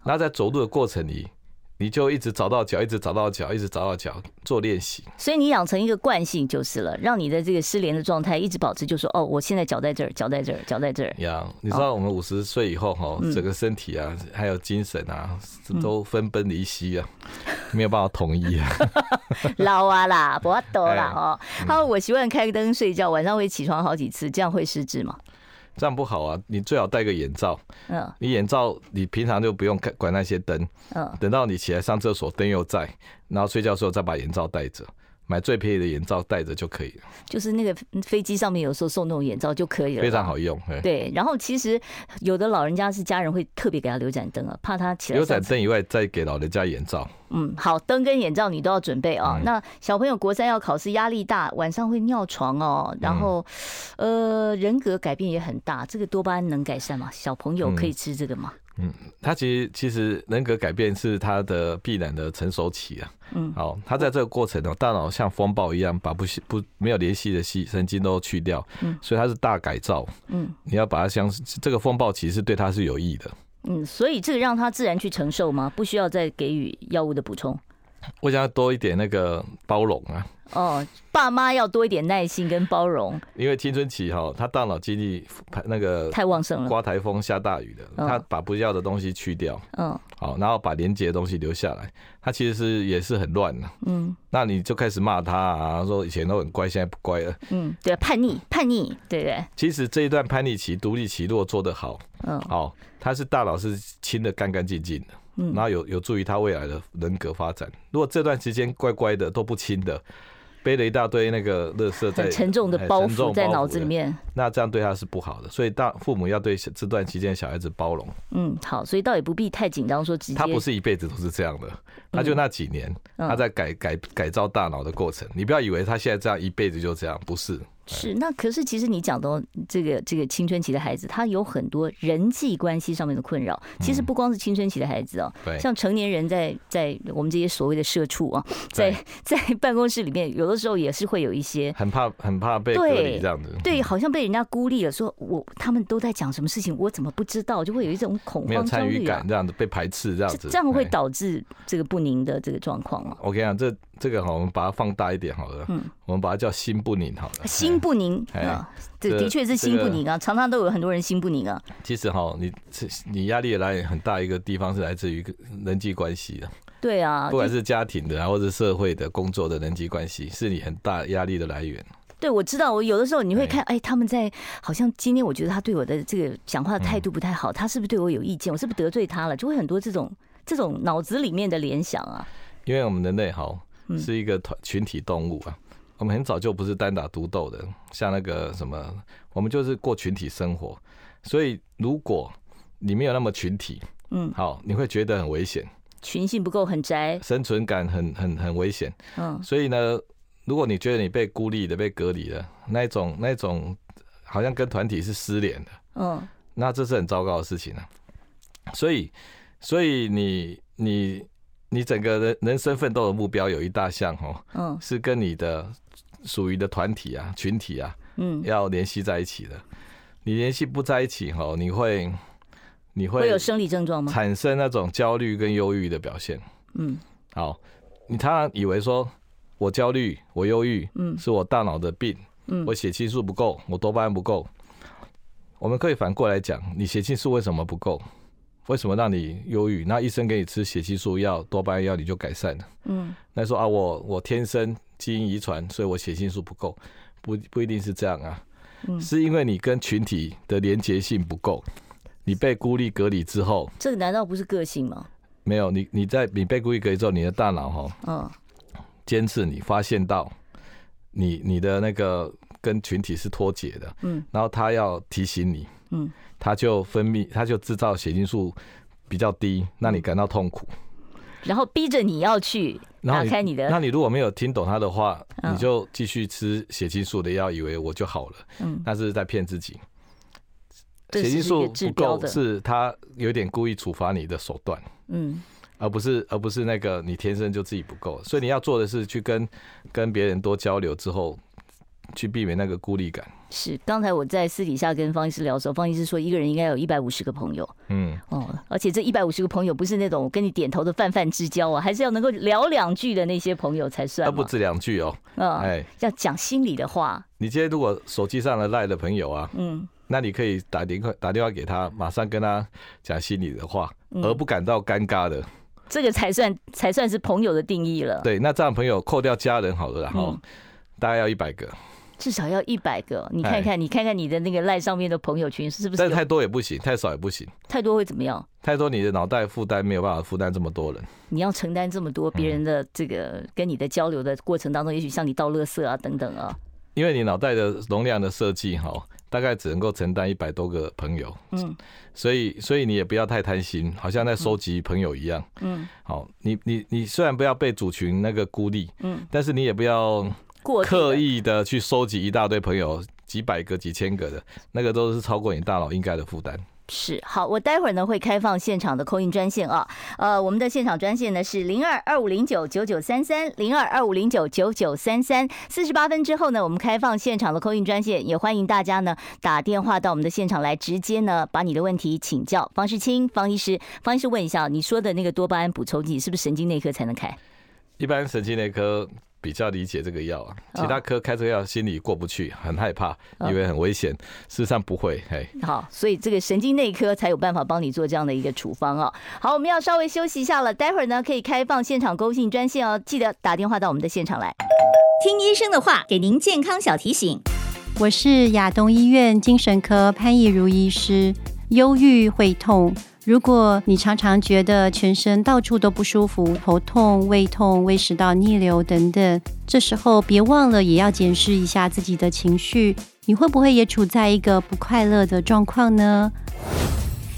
那在走路的过程里。你就一直找到脚，一直找到脚，一直找到脚做练习。所以你养成一个惯性就是了，让你的这个失联的状态一直保持，就说哦，我现在脚在这儿，脚在这儿，脚在这儿。呀，你知道我们五十岁以后哈，整个身体啊，还有精神啊，都分崩离析啊，没有办法统一啊。老啊啦，不多啦哦。他说我习惯开灯睡觉，晚上会起床好几次，这样会失智吗？这样不好啊！你最好戴个眼罩。嗯，你眼罩你平常就不用看管那些灯。嗯，等到你起来上厕所，灯又在，然后睡觉的时候再把眼罩戴着。买最便宜的眼罩戴着就可以了，就是那个飞机上面有时候送那种眼罩就可以了，非常好用。对，然后其实有的老人家是家人会特别给他留盏灯啊，怕他起来。留盏灯以外，再给老人家眼罩。嗯，好，灯跟眼罩你都要准备啊。那小朋友国三要考试，压力大，晚上会尿床哦。然后，呃，人格改变也很大，这个多巴胺能改善吗？小朋友可以吃这个吗？嗯，他其实其实人格改变是他的必然的成熟期啊。嗯，好，他在这个过程呢，大脑像风暴一样把不不没有联系的细神经都去掉。嗯，所以他是大改造。嗯，你要把它像这个风暴其实对他是有益的。嗯，所以这个让他自然去承受吗？不需要再给予药物的补充？我想要多一点那个包容啊。哦，爸妈要多一点耐心跟包容，因为青春期哈，他大脑精力那个太旺盛了，刮台风下大雨的，他把不要的东西去掉，嗯，好，然后把连接的东西留下来，他其实是也是很乱的，嗯，那你就开始骂他啊，说以前都很乖，现在不乖了，嗯，对，叛逆，叛逆，对不对？其实这一段叛逆期、独立期，如果做得好，嗯，好，他是大脑是清的干干净净的，嗯，然后有有助于他未来的人格发展。如果这段时间乖乖的都不亲的。背了一大堆那个垃圾在沉重的包袱在脑子里面，那这样对他是不好的，所以大父母要对这段期间小孩子包容。嗯，好，所以倒也不必太紧张，说直接他不是一辈子都是这样的，他就那几年他在改改改造大脑的过程，你不要以为他现在这样一辈子就这样，不是。是，那可是其实你讲到这个这个青春期的孩子，他有很多人际关系上面的困扰。其实不光是青春期的孩子哦，像成年人在在我们这些所谓的社畜啊，在在办公室里面，有的时候也是会有一些很怕很怕被隔离这样子，对，好像被人家孤立了。说我他们都在讲什么事情，我怎么不知道？就会有一种恐慌、没有参与感这样子，被排斥这样子，这样会导致这个不宁的这个状况吗？我跟你讲，这这个哈，我们把它放大一点好了，嗯，我们把它叫心不宁好了，心不宁啊，这的确是心不宁啊，常常都有很多人心不宁啊。其实哈，你你压力的来源很大一个地方是来自于人际关系的，对啊，不管是家庭的，或者社会的、工作的人际关系，是你很大压力的来源。对，我知道，我有的时候你会看，哎，他们在好像今天我觉得他对我的这个讲话的态度不太好，他是不是对我有意见？我是不是得罪他了？就会很多这种这种脑子里面的联想啊。因为我们人类哈是一个团群体动物啊。我我们很早就不是单打独斗的，像那个什么，我们就是过群体生活。所以如果你没有那么群体，嗯，好，你会觉得很危险，群性不够，很宅，生存感很很很危险。嗯，所以呢，如果你觉得你被孤立的、被隔离的，那一种那一种好像跟团体是失联的，嗯，那这是很糟糕的事情啊。所以，所以你你。你整个人人生奋斗的目标有一大项哦，嗯，是跟你的属于的团体啊、群体啊，嗯，要联系在一起的。你联系不在一起哈，你会你会会有生理症状吗？产生那种焦虑跟忧郁的表现。嗯，好，你常常以为说我焦虑、我忧郁，嗯，是我大脑的病，嗯，我血清素不够，我多巴胺不够。我们可以反过来讲，你血清素为什么不够？为什么让你忧郁？那医生给你吃血清素药、多巴胺药，你就改善了。嗯，那说啊，我我天生基因遗传，所以我血清素不够，不不一定是这样啊。嗯，是因为你跟群体的连结性不够，你被孤立隔离之后，这个难道不是个性吗？没有，你你在你被孤立隔离之后，你的大脑哈，嗯，监视你，发现到你你的那个跟群体是脱节的，嗯，然后他要提醒你，嗯。他就分泌，他就制造血清素比较低，让你感到痛苦，然后逼着你要去打开你的。那你如果没有听懂他的话，你就继续吃血清素的药，以为我就好了。嗯，那是在骗自己。血清素不够是他有点故意处罚你的手段。嗯，而不是而不是那个你天生就自己不够，所以你要做的是去跟跟别人多交流之后。去避免那个孤立感。是，刚才我在私底下跟方医师聊的时候，方医师说一个人应该有一百五十个朋友。嗯，哦，而且这一百五十个朋友不是那种跟你点头的泛泛之交啊，还是要能够聊两句的那些朋友才算。那不止两句哦，嗯，哎，要讲心里的话。你今天如果手机上的赖的朋友啊，嗯，那你可以打电话打电话给他，马上跟他讲心里的话，而不感到尴尬的。这个才算才算是朋友的定义了。对，那这样朋友扣掉家人好了，然后大概要一百个。至少要一百个，你看看，你看看你的那个赖上面的朋友群是不是？但太多也不行，太少也不行。太多会怎么样？太多你的脑袋负担没有办法负担这么多人。你要承担这么多别人的这个跟你的交流的过程当中，也许像你倒垃圾啊等等啊。因为你脑袋的容量的设计哈，大概只能够承担一百多个朋友。嗯。所以，所以你也不要太贪心，好像在收集朋友一样。嗯。好，你你你虽然不要被主群那个孤立，嗯，但是你也不要。刻意的去收集一大堆朋友，几百个、几千个的，那个都是超过你大脑应该的负担。是，好，我待会儿呢会开放现场的 call in 专线啊，呃，我们的现场专线呢是零二二五零九九九三三零二二五零九九九三三。四十八分之后呢，我们开放现场的 call in 专线，也欢迎大家呢打电话到我们的现场来，直接呢把你的问题请教方世清方医师。方医师问一下，你说的那个多巴胺补充剂是不是神经内科才能开？一般神经内科。比较理解这个药啊，其他科开这个药心里过不去，很害怕，以为很危险，事实上不会。嘿，好，所以这个神经内科才有办法帮你做这样的一个处方哦。好，我们要稍微休息一下了，待会儿呢可以开放现场 call in 专线哦，记得打电话到我们的现场来，听医生的话，给您健康小提醒。我是亚东医院精神科潘怡如医师，忧郁会痛。如果你常常觉得全身到处都不舒服，头痛、胃痛、胃食道逆流等等，这时候别忘了也要检视一下自己的情绪，你会不会也处在一个不快乐的状况呢？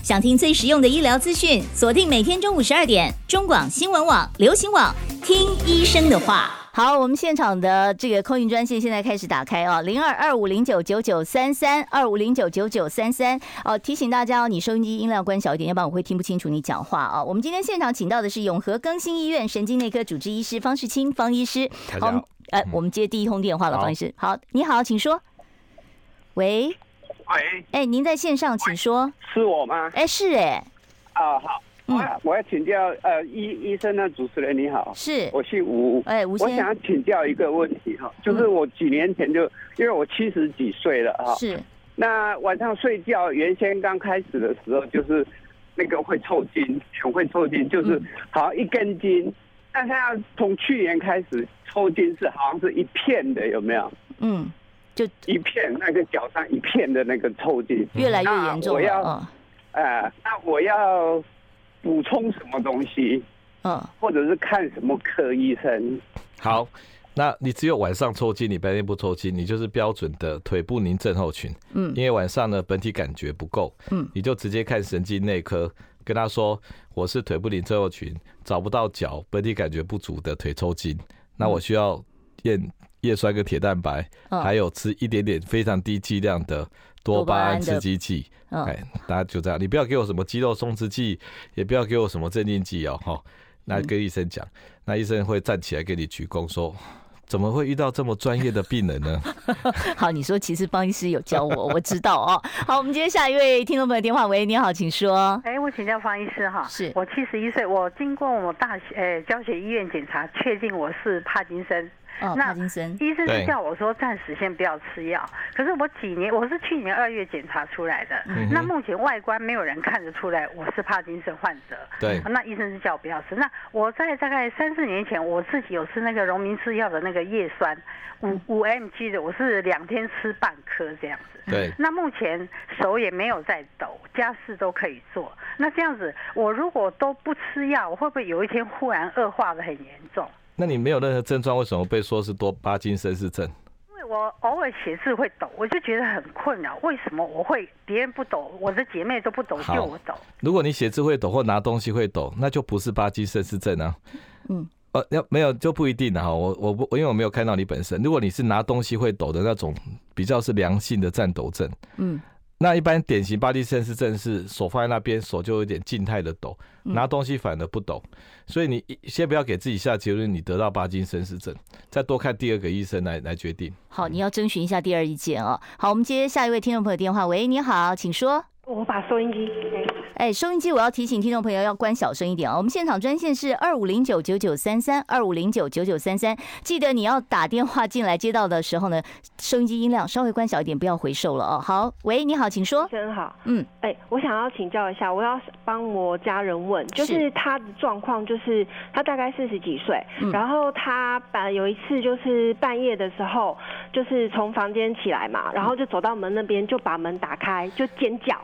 想听最实用的医疗资讯，锁定每天中午十二点，中广新闻网、流行网，听医生的话。好，我们现场的这个 call in 专线现在开始打开啊，零二二五零九九九三三二五零九九九三三哦，提醒大家哦，你收音机音量关小一点，要不然我会听不清楚你讲话啊。我们今天现场请到的是永和更新医院神经内科主治医师方世清方医师。好，哎，我们接第一通电话了，方医师。好，你好，请说。喂，喂，哎，您在线上，请说。是我吗？哎，是哎。啊，好。我我要请教呃医医生呢，主持人你好，是，我姓吴，哎，吴，我想要请教一个问题哈，就是我几年前就因为我七十几岁了哈，是，那晚上睡觉原先刚开始的时候就是那个会抽筋，全会抽筋，就是好像一根筋，但是要从去年开始抽筋是好像是一片的，有没有？嗯，就一片那个脚上一片的那个抽筋，越来越严重了。我要，呃，那我要。补充什么东西？嗯，或者是看什么科医生？好，那你只有晚上抽筋，你白天不抽筋，你就是标准的腿部宁症候群。嗯，因为晚上呢，本体感觉不够。嗯，你就直接看神经内科，跟他说我是腿部宁症候群，找不到脚，本体感觉不足的腿抽筋，那我需要验叶酸跟铁蛋白，还有吃一点点非常低剂量的多巴胺刺激剂。哎，大家就这样，你不要给我什么肌肉松弛剂，也不要给我什么镇静剂哦，哈。那跟医生讲，那医生会站起来给你鞠躬说。怎么会遇到这么专业的病人呢？好，你说其实方医师有教我，我知道哦。好，我们接下下一位听众朋友电话，喂，你好，请说。哎，我请教方医师哈，是我七十一岁，我经过我大学哎教学医院检查，确定我是帕金森。哦，帕金森，医生是叫我说暂时先不要吃药。可是我几年，我是去年二月检查出来的。嗯。那目前外观没有人看得出来我是帕金森患者。对。那医生是叫我不要吃。那我在大概三四年前，我自己有吃那个荣民制药的那个叶酸，五五 mg 的，我是两天吃半颗这样子。对。那目前手也没有在抖，家事都可以做。那这样子，我如果都不吃药，我会不会有一天忽然恶化的很严重？那你没有任何症状，为什么被说是多巴金森氏症？因为我偶尔写字会抖，我就觉得很困扰。为什么我会别人不抖，我的姐妹都不抖，就我抖？如果你写字会抖或拿东西会抖，那就不是巴金森氏症啊。嗯，呃，要没有就不一定了哈。我我不因为我没有看到你本身，如果你是拿东西会抖的那种，比较是良性的颤抖症。嗯。那一般典型巴金森氏症是手放在那边，手就有点静态的抖，拿东西反而不抖，所以你先不要给自己下结论，你得到巴金森氏症，再多看第二个医生来来决定。好，你要征询一下第二意见哦。好，我们接下一位听众朋友电话，喂，你好，请说。我把收音机。哎，收音机我要提醒听众朋友要关小声一点哦。我们现场专线是二五零九九九三三二五零九九九三三，记得你要打电话进来接到的时候呢，收音机音量稍微关小一点，不要回收了哦。好，喂，你好，请说。先生好，嗯，哎，我想要请教一下，我要帮我家人问，就是他的状况，就是他大概四十几岁，嗯、然后他把有一次就是半夜的时候，就是从房间起来嘛，然后就走到门那边，就把门打开，就尖叫。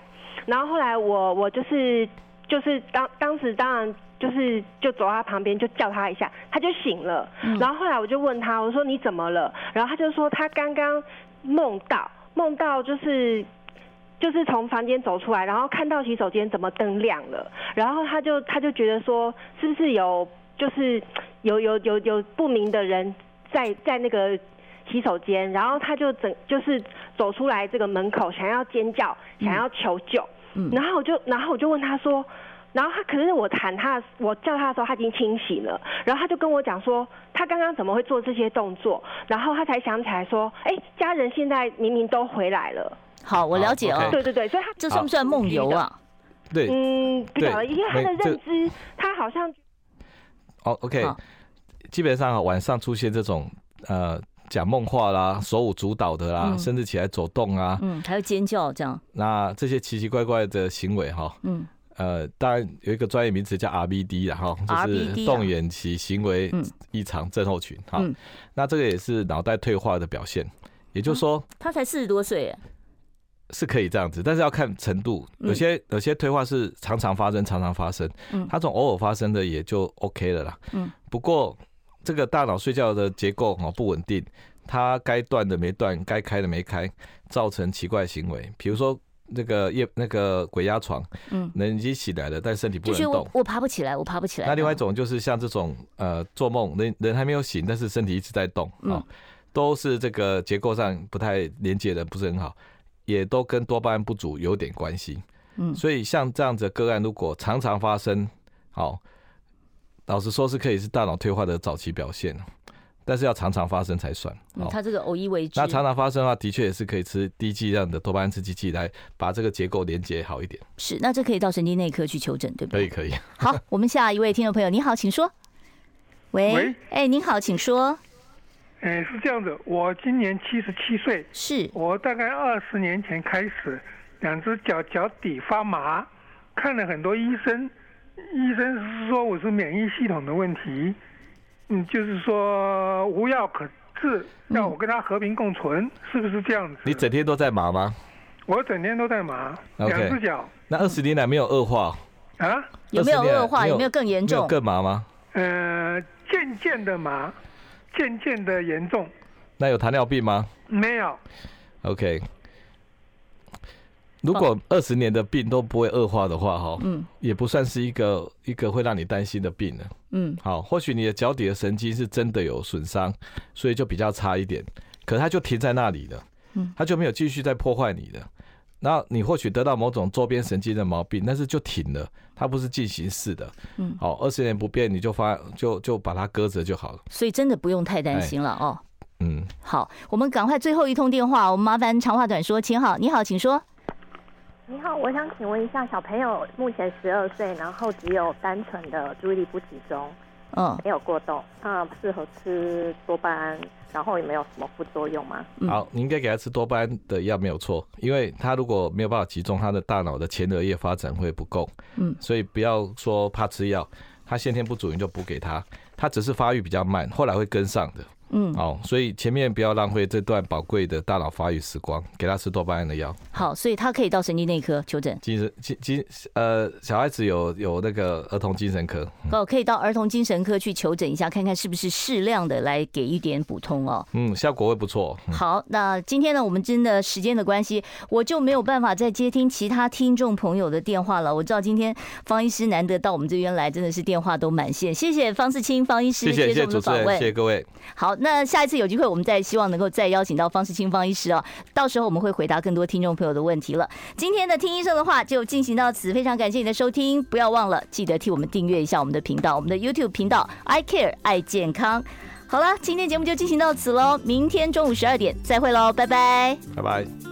然后后来我我就是就是当当时当然就是就走到他旁边就叫他一下，他就醒了。然后后来我就问他，我说你怎么了？然后他就说他刚刚梦到梦到就是就是从房间走出来，然后看到洗手间怎么灯亮了，然后他就他就觉得说是不是有就是有有有有不明的人在在那个。洗手间，然后他就整就是走出来这个门口，想要尖叫，想要求救。嗯，然后我就然后我就问他说，然后他可是我喊他，我叫他的时候他已经清醒了，然后他就跟我讲说，他刚刚怎么会做这些动作，然后他才想起来说，哎，家人现在明明都回来了。好，我了解哦。对对对，所以他这算不算梦游啊？对，嗯，不晓得，因为他的认知，他好像。哦，OK，基本上晚上出现这种呃。讲梦话啦，手舞足蹈的啦，嗯、甚至起来走动啊，嗯，还有尖叫这样。那这些奇奇怪怪的行为哈，嗯，呃，当然有一个专业名词叫 RBD 啦哈，就是动眼期行为异常症候群哈。嗯、那这个也是脑袋退化的表现，也就是说，嗯、他才四十多岁，是可以这样子，但是要看程度，有些有些退化是常常发生，常常发生，嗯，他这种偶尔发生的也就 OK 了啦，嗯，不过。这个大脑睡觉的结构哦不稳定，它该断的没断，该开的没开，造成奇怪行为。比如说那个夜那个鬼压床，嗯，人已经起来了，但身体不能动，我，我爬不起来，我爬不起来。那另外一种就是像这种呃做梦，人人还没有醒，但是身体一直在动啊，嗯，都是这个结构上不太连接的，不是很好，也都跟多巴胺不足有点关系。嗯，所以像这样子的个案，如果常常发生，好。老实说，是可以是大脑退化的早期表现，但是要常常发生才算。嗯，他这个偶一为之。那常常发生的话，的确也是可以吃低剂量的多巴胺刺激剂来把这个结构连接好一点。是，那这可以到神经内科去求诊，对不对？可以，可以。好，我们下一位听众朋友，你好，请说。喂，喂，哎，您好，请说。哎，是这样子，我今年七十七岁，是我大概二十年前开始，两只脚脚底发麻，看了很多医生。医生是说我是免疫系统的问题，嗯，就是说无药可治，要我跟他和平共存，嗯、是不是这样子？你整天都在麻吗？我整天都在麻，两只脚。那二十年来没有恶化？啊？有没有恶化？有没有更严重？更麻吗？呃，渐渐的麻。渐渐的严重。那有糖尿病吗？没有。OK。如果二十年的病都不会恶化的话，哈，嗯，也不算是一个一个会让你担心的病了，嗯，好，或许你的脚底的神经是真的有损伤，所以就比较差一点，可它就停在那里了，嗯，它就没有继续再破坏你的，那你或许得到某种周边神经的毛病，但是就停了，它不是进行式的，嗯，好，二十年不变，你就发就就把它搁着就好了，所以真的不用太担心了哦，嗯，好，我们赶快最后一通电话，我们麻烦长话短说，请好，你好，请说。你好，我想请问一下，小朋友目前十二岁，然后只有单纯的注意力不集中，嗯，没有过动，那适合吃多巴胺，然后有没有什么副作用吗？好，你应该给他吃多巴胺的药没有错，因为他如果没有办法集中，他的大脑的前额叶发展会不够，嗯，所以不要说怕吃药，他先天不足你就补给他，他只是发育比较慢，后来会跟上的。嗯，好，所以前面不要浪费这段宝贵的大脑发育时光，给他吃多巴胺的药。好，所以他可以到神经内科求诊。精神精精呃，小孩子有有那个儿童精神科，哦，可以到儿童精神科去求诊一下，看看是不是适量的来给一点补充哦。嗯，效果会不错。好，那今天呢，我们真的时间的关系，我就没有办法再接听其他听众朋友的电话了。我知道今天方医师难得到我们这边来，真的是电话都满线。谢谢方世清方医师谢谢我们的访问，谢谢各位。好，那下一次有机会。我们再希望能够再邀请到方世清方医师哦，到时候我们会回答更多听众朋友的问题了。今天的听医生的话就进行到此，非常感谢你的收听，不要忘了记得替我们订阅一下我们的频道，我们的 YouTube 频道 I Care 爱健康。好了，今天节目就进行到此喽，明天中午十二点再会喽，拜拜，拜拜。